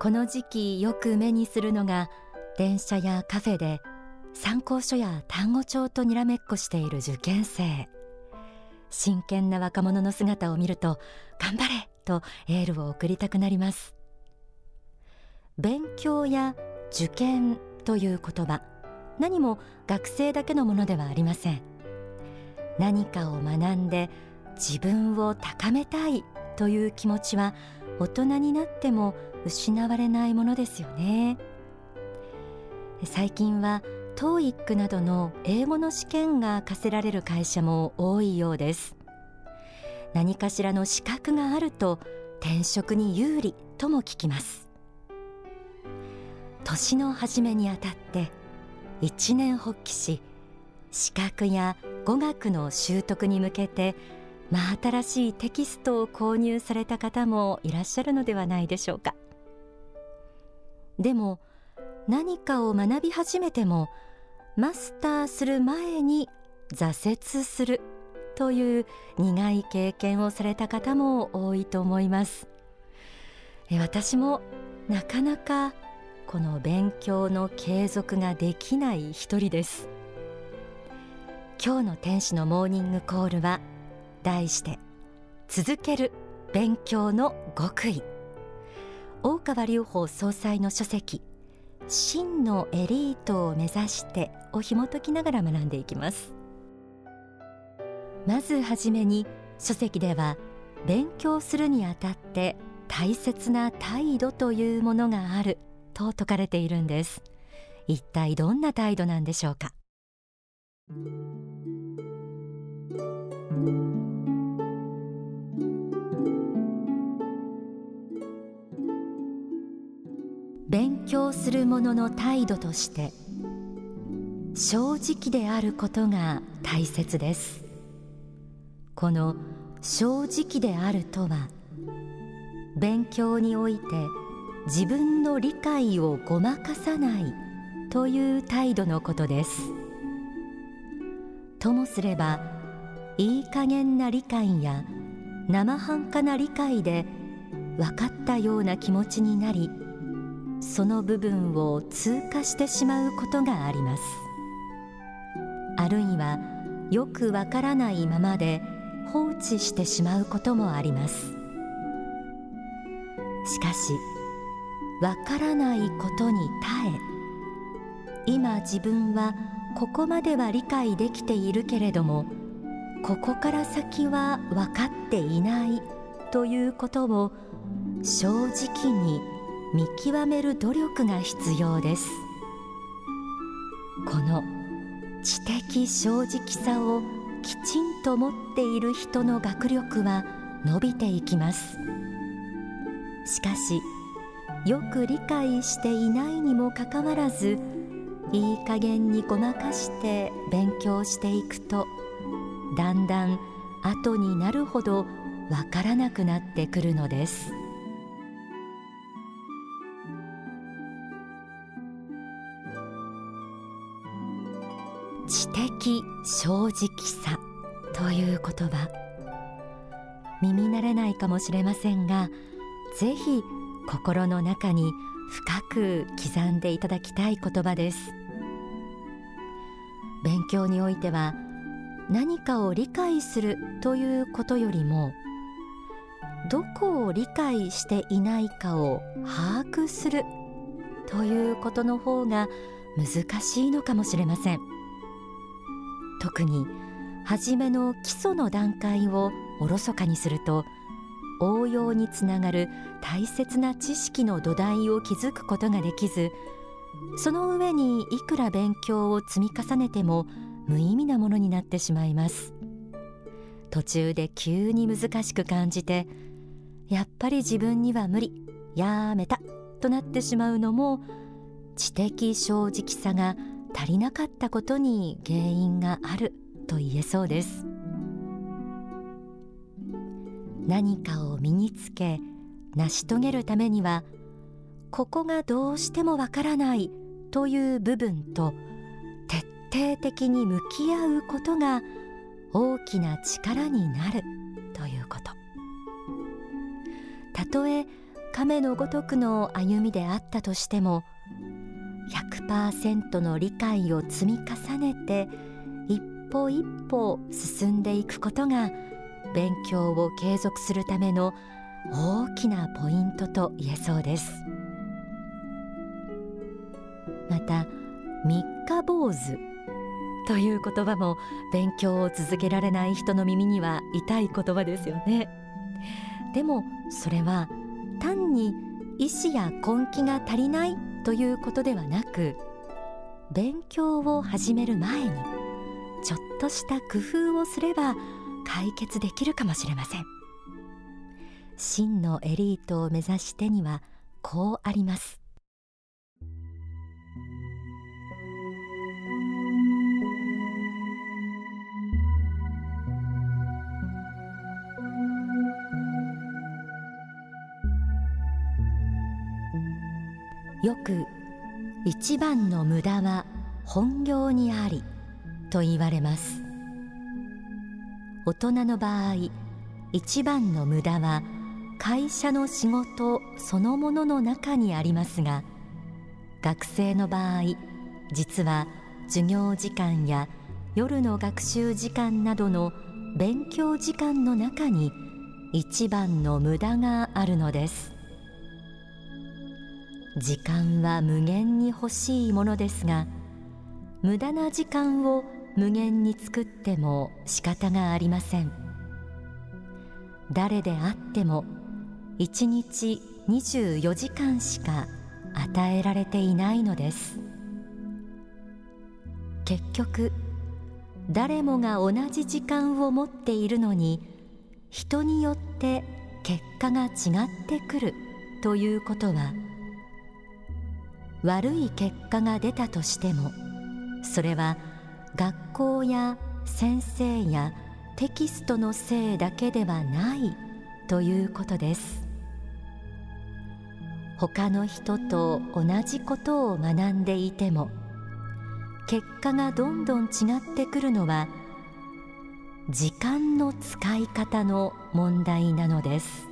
この時期よく目にするのが電車やカフェで参考書や単語帳とにらめっこしている受験生。真剣な若者の姿を見ると頑張れとエールを送りたくなります。勉強や受験という言葉何も学生だけのものではありません。何かを学んで自分を高めたいという気持ちは大人になっても失われないものですよね。最近は TOEIC などの英語の試験が課せられる会社も多いようです。何かしらの資格があると転職に有利とも聞きます。年の初めにあたって一年発起し資格や語学の習得に向けて真新しいテキストを購入された方もいらっしゃるのではないでしょうか。でも何かを学び始めてもマスターする前に挫折するという苦い経験をされた方も多いと思います。私もなかなかこの勉強の継続ができない一人です。今日の天使のモーニングコールは題して続ける勉強の極意。大川隆法総裁の書籍真のエリートを目指してを紐解きながら学んでいきます。まずはじめに書籍では勉強するにあたって大切な態度というものがあると説かれているんです。一体どんな態度なんでしょうか？勉強する者の態度として正直であることが大切です。この正直であるとは勉強において自分の理解をごまかさないという態度のことです。ともすればいい加減な理解や生半可な理解で分かったような気持ちになりその部分を通過してしまうことがあります。あるいはよくわからないままで放置してしまうこともあります。しかしわからないことに耐え今自分はここまでは理解できているけれどもここから先は分かっていないということを正直に見極める努力が必要です。この知的正直さをきちんと持っている人の学力は伸びていきます。しかしよく理解していないにもかかわらずいい加減にごまかして勉強していくとだんだん後になるほどわからなくなってくるのです。知的正直さという言葉。耳慣れないかもしれませんがぜひ心の中に深く刻んでいただきたい言葉です。勉強においては何かを理解するということよりもどこを理解していないかを把握するということの方が難しいのかもしれません。特に初めの基礎の段階をおろそかにすると応用につながる大切な知識の土台を築くことができずその上にいくら勉強を積み重ねても無意味なものになってしまいます。途中で急に難しく感じてやっぱり自分には無理やめたとなってしまうのも知的正直さが足りなかったことに原因があると言えそうです。何かを身につけ成し遂げるためにはここがどうしてもわからないという部分と徹底的に向き合うことが大きな力になるということ。たとえ亀のごとくの歩みであったとしても100%の理解を積み重ねて一歩一歩進んでいくことが勉強を継続するための大きなポイントと言えそうです。また三日坊主という言葉も勉強を続けられない人の耳には痛い言葉ですよね。でもそれは単に意志や根気が足りないということではなく勉強を始める前にちょっとした工夫をすれば解決できるかもしれません。真のエリートを目指してにはこうあります。よく一番の無駄は本業にありと言われます。大人の場合一番の無駄は会社の仕事そのものの中にありますが学生の場合実は授業時間や夜の学習時間などの勉強時間の中に一番の無駄があるのです。時間は無限に欲しいものですが無駄な時間を無限に作っても仕方がありません。誰であっても1日24時間しか与えられていないのです。結局誰もが同じ時間を持っているのに人によって結果が違ってくるということは悪い結果が出たとしてもそれは学校や先生やテキストのせいだけではないということです。他の人と同じことを学んでいても結果がどんどん違ってくるのは時間の使い方の問題なのです。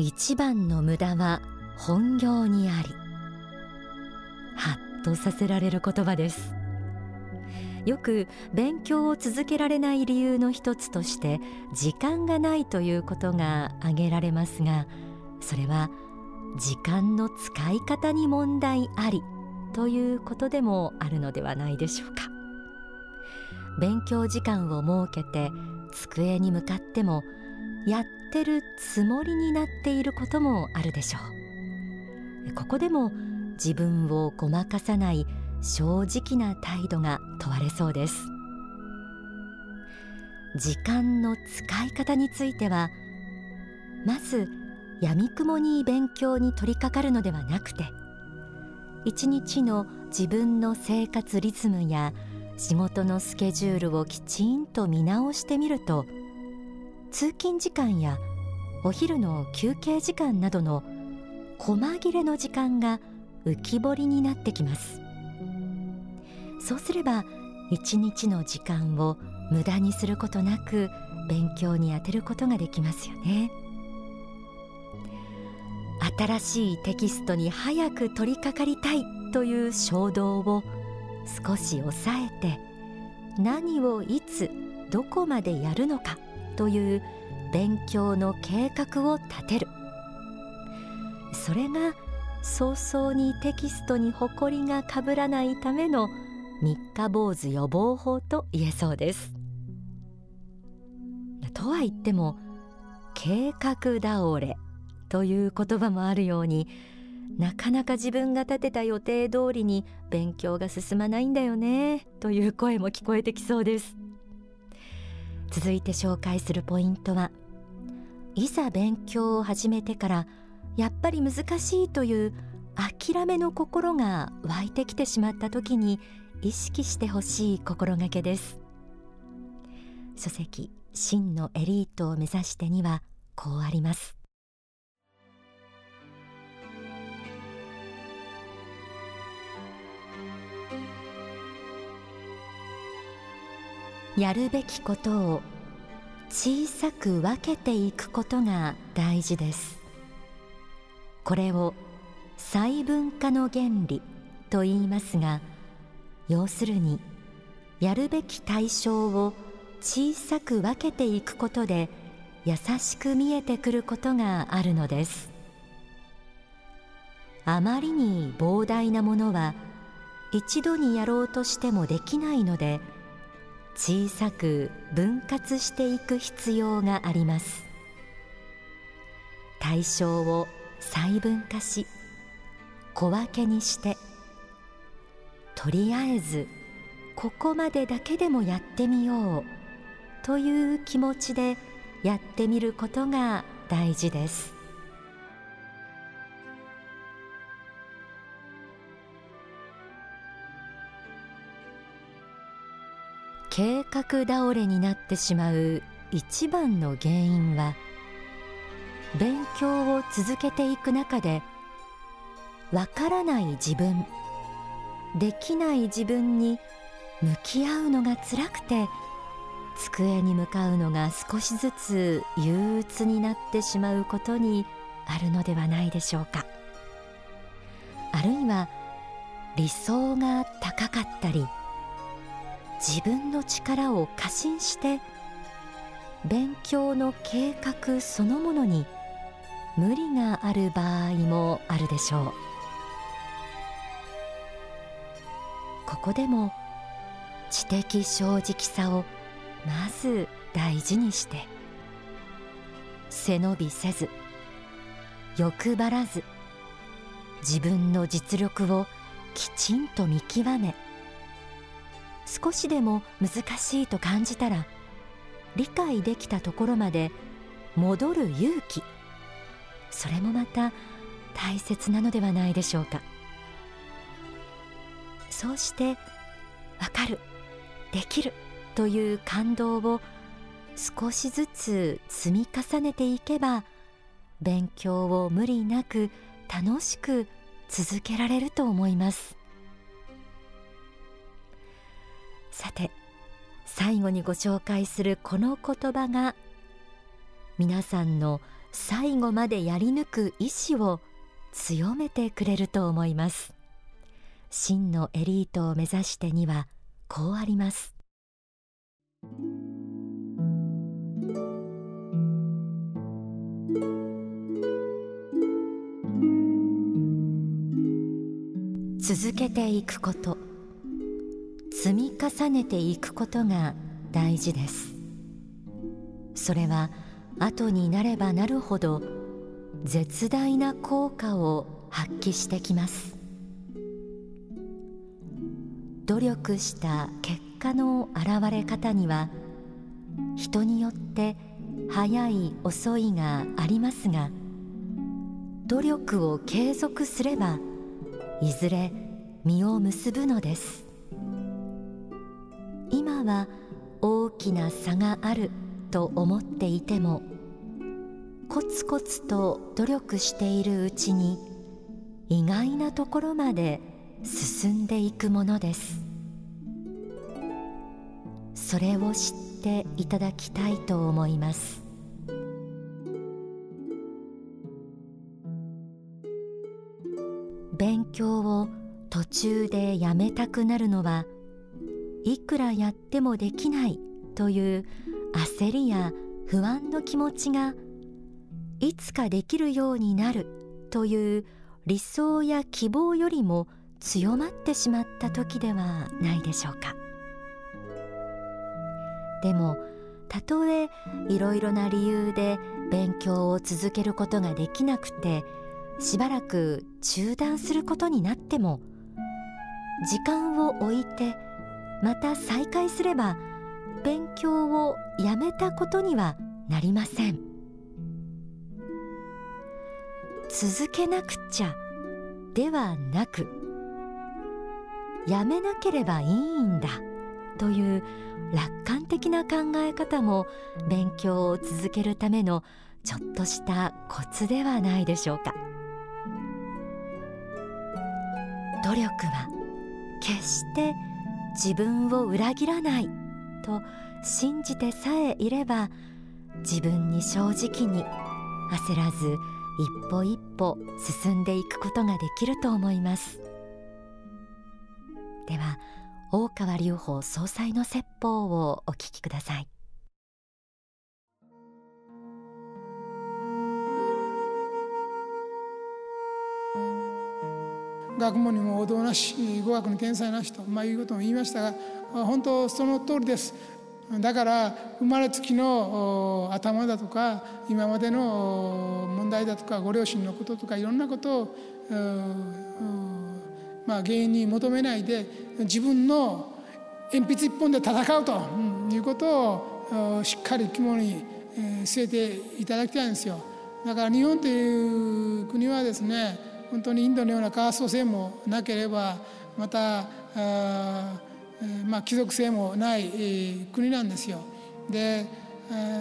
一番の無駄は本業にありはっとさせられる言葉です。よく勉強を続けられない理由の一つとして時間がないということが挙げられますがそれは時間の使い方に問題ありということでもあるのではないでしょうか。勉強時間を設けて机に向かってもやってるつもりになっていることもあるでしょう。ここでも自分をごまかさない正直な態度が問われそうです。時間の使い方についてはまずやみくもに勉強に取り掛かるのではなくて一日の自分の生活リズムや仕事のスケジュールをきちんと見直してみると通勤時間やお昼の休憩時間などの細切れの時間が浮き彫りになってきます。そうすれば一日の時間を無駄にすることなく勉強に充てることができますよね。新しいテキストに早く取り掛かりたいという衝動を少し抑えて何をいつどこまでやるのかという勉強の計画を立てる。それが早々にテキストに誇りがかぶらないための三日坊主予防法と言えそうです。とは言っても計画倒れという言葉もあるようになかなか自分が立てた予定通りに勉強が進まないんだよねという声も聞こえてきそうです。続いて紹介するポイントはいざ勉強を始めてからやっぱり難しいという諦めの心が湧いてきてしまった時に意識してほしい心がけです。書籍真のエリートを目指してにはこうあります。やるべきことを小さく分けていくことが大事です。これを細分化の原理と言いますが要するにやるべき対象を小さく分けていくことで優しく見えてくることがあるのです。あまりに膨大なものは一度にやろうとしてもできないので小さく分割していく必要があります。対象を細分化し小分けにしてとりあえずここまでだけでもやってみようという気持ちでやってみることが大事です。計画倒れになってしまう一番の原因は勉強を続けていく中でわからない自分できない自分に向き合うのが辛くて机に向かうのが少しずつ憂鬱になってしまうことにあるのではないでしょうか。あるいは理想が高かったり自分の力を過信して勉強の計画そのものに無理がある場合もあるでしょう。ここでも知的正直さをまず大事にして背伸びせず欲張らず自分の実力をきちんと見極め少しでも難しいと感じたら理解できたところまで戻る勇気。それもまた大切なのではないでしょうか。そうしてわかる。できる。という感動を少しずつ積み重ねていけば勉強を無理なく楽しく続けられると思います。さて最後にご紹介するこの言葉が皆さんの最後までやり抜く意志を強めてくれると思います。真のエリートを目指してにはこうあります。続けていくこと。積み重ねていくことが大事です。それは後になればなるほど絶大な効果を発揮してきます。努力した結果の現れ方には人によって早い遅いがありますが努力を継続すればいずれ実を結ぶのです。は大きな差があると思っていてもコツコツと努力しているうちに意外なところまで進んでいくものです。それを知っていただきたいと思います。勉強を途中でやめたくなるのはいくらやってもできないという焦りや不安の気持ちがいつかできるようになるという理想や希望よりも強まってしまった時ではないでしょうか。でもたとえいろいろな理由で勉強を続けることができなくてしばらく中断することになっても時間を置いてまた再開すれば勉強をやめたことにはなりません。続けなくちゃではなくやめなければいいんだという楽観的な考え方も勉強を続けるためのちょっとしたコツではないでしょうか。努力は決して自分を裏切らないと信じてさえいれば自分に正直に焦らず一歩一歩進んでいくことができると思います。では大川隆法総裁の説法をお聞きください。学問にも王道なし語学に天才なしと、まあ、いうことも言いましたが本当その通りですだから生まれつきの頭だとか今までの問題だとかご両親のこととかいろんなことをまあ、原因に求めないで自分の鉛筆一本で戦うということをしっかり肝に据えていただきたいんですよ。だから日本という国はですね本当にインドのようなカースト制もなければまたあ、まあ、貴族性もない国なんですよ。で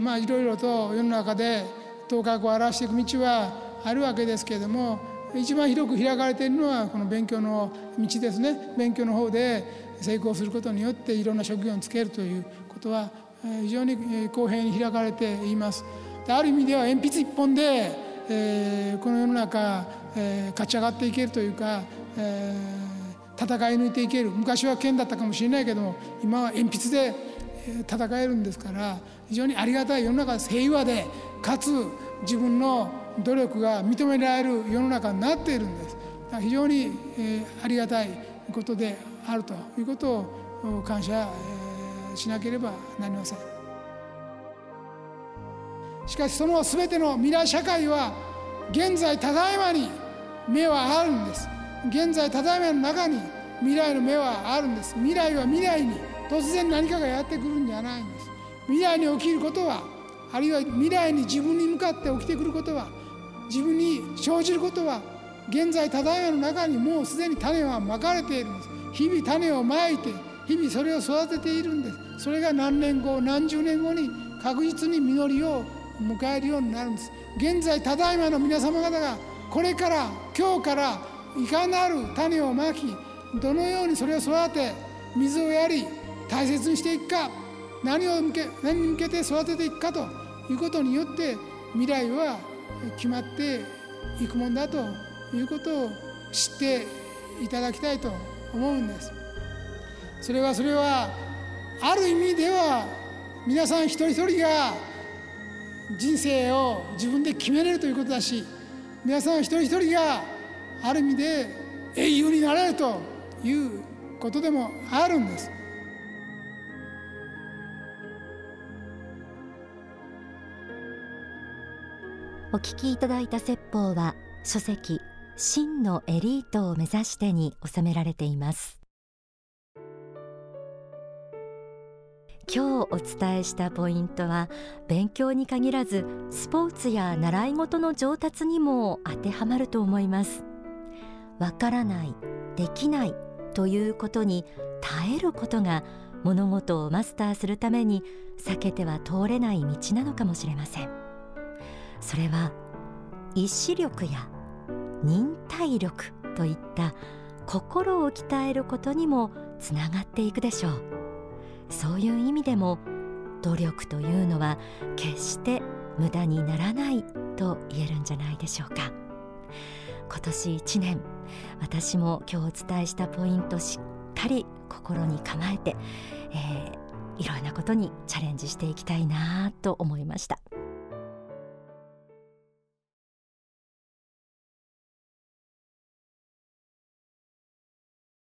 まあいろいろと世の中で頭角を表していく道はあるわけですけれども一番広く開かれているのはこの勉強の道ですね勉強の方で成功することによっていろんな職業につけるということは非常に公平に開かれています。ある意味では鉛筆一本で、えー、この世の中、えー、勝ち上がっていけるというか、えー、戦い抜いていける。昔は剣だったかもしれないけども今は鉛筆で戦えるんですから非常にありがたい。世の中平和でかつ自分の努力が認められる世の中になっているんです。非常に、えありがたいことであるということを感謝、しなければなりません。しかしその全ての未来社会は現在ただいまに目はあるんです。現在ただいまの中に未来の目はあるんです。未来は未来に突然何かがやってくるんじゃないんです。未来に起きることはあるいは未来に自分に向かって起きてくることは自分に生じることは現在ただいまの中にもうすでに種はまかれているんです。日々種をまいて日々それを育てているんです。それが何年後何十年後に確実に実りを迎えるようになるんです。現在ただいまの皆様方がこれから今日からいかなる種をまきどのようにそれを育て水をやり大切にしていくか何を向け何に向けて育てていくかということによって未来は決まっていくもんだということを知っていただきたいと思うんです。それはそれはある意味では皆さん一人一人が人生を自分で決めれるということだし皆さん一人一人がある意味で英雄になれるということでもあるんです。お聞きいただいた説法は書籍真のエリートを目指してに収められています。今日お伝えしたポイントは勉強に限らずスポーツや習い事の上達にも当てはまると思います。わからないできないということに耐えることが物事をマスターするために避けては通れない道なのかもしれません。それは意志力や忍耐力といった心を鍛えることにもつながっていくでしょう。そういう意味でも努力というのは決して無駄にならないと言えるんじゃないでしょうか今年1年私も今日お伝えしたポイントしっかり心に構えて、えー、いろんなことにチャレンジしていきたいなと思いました。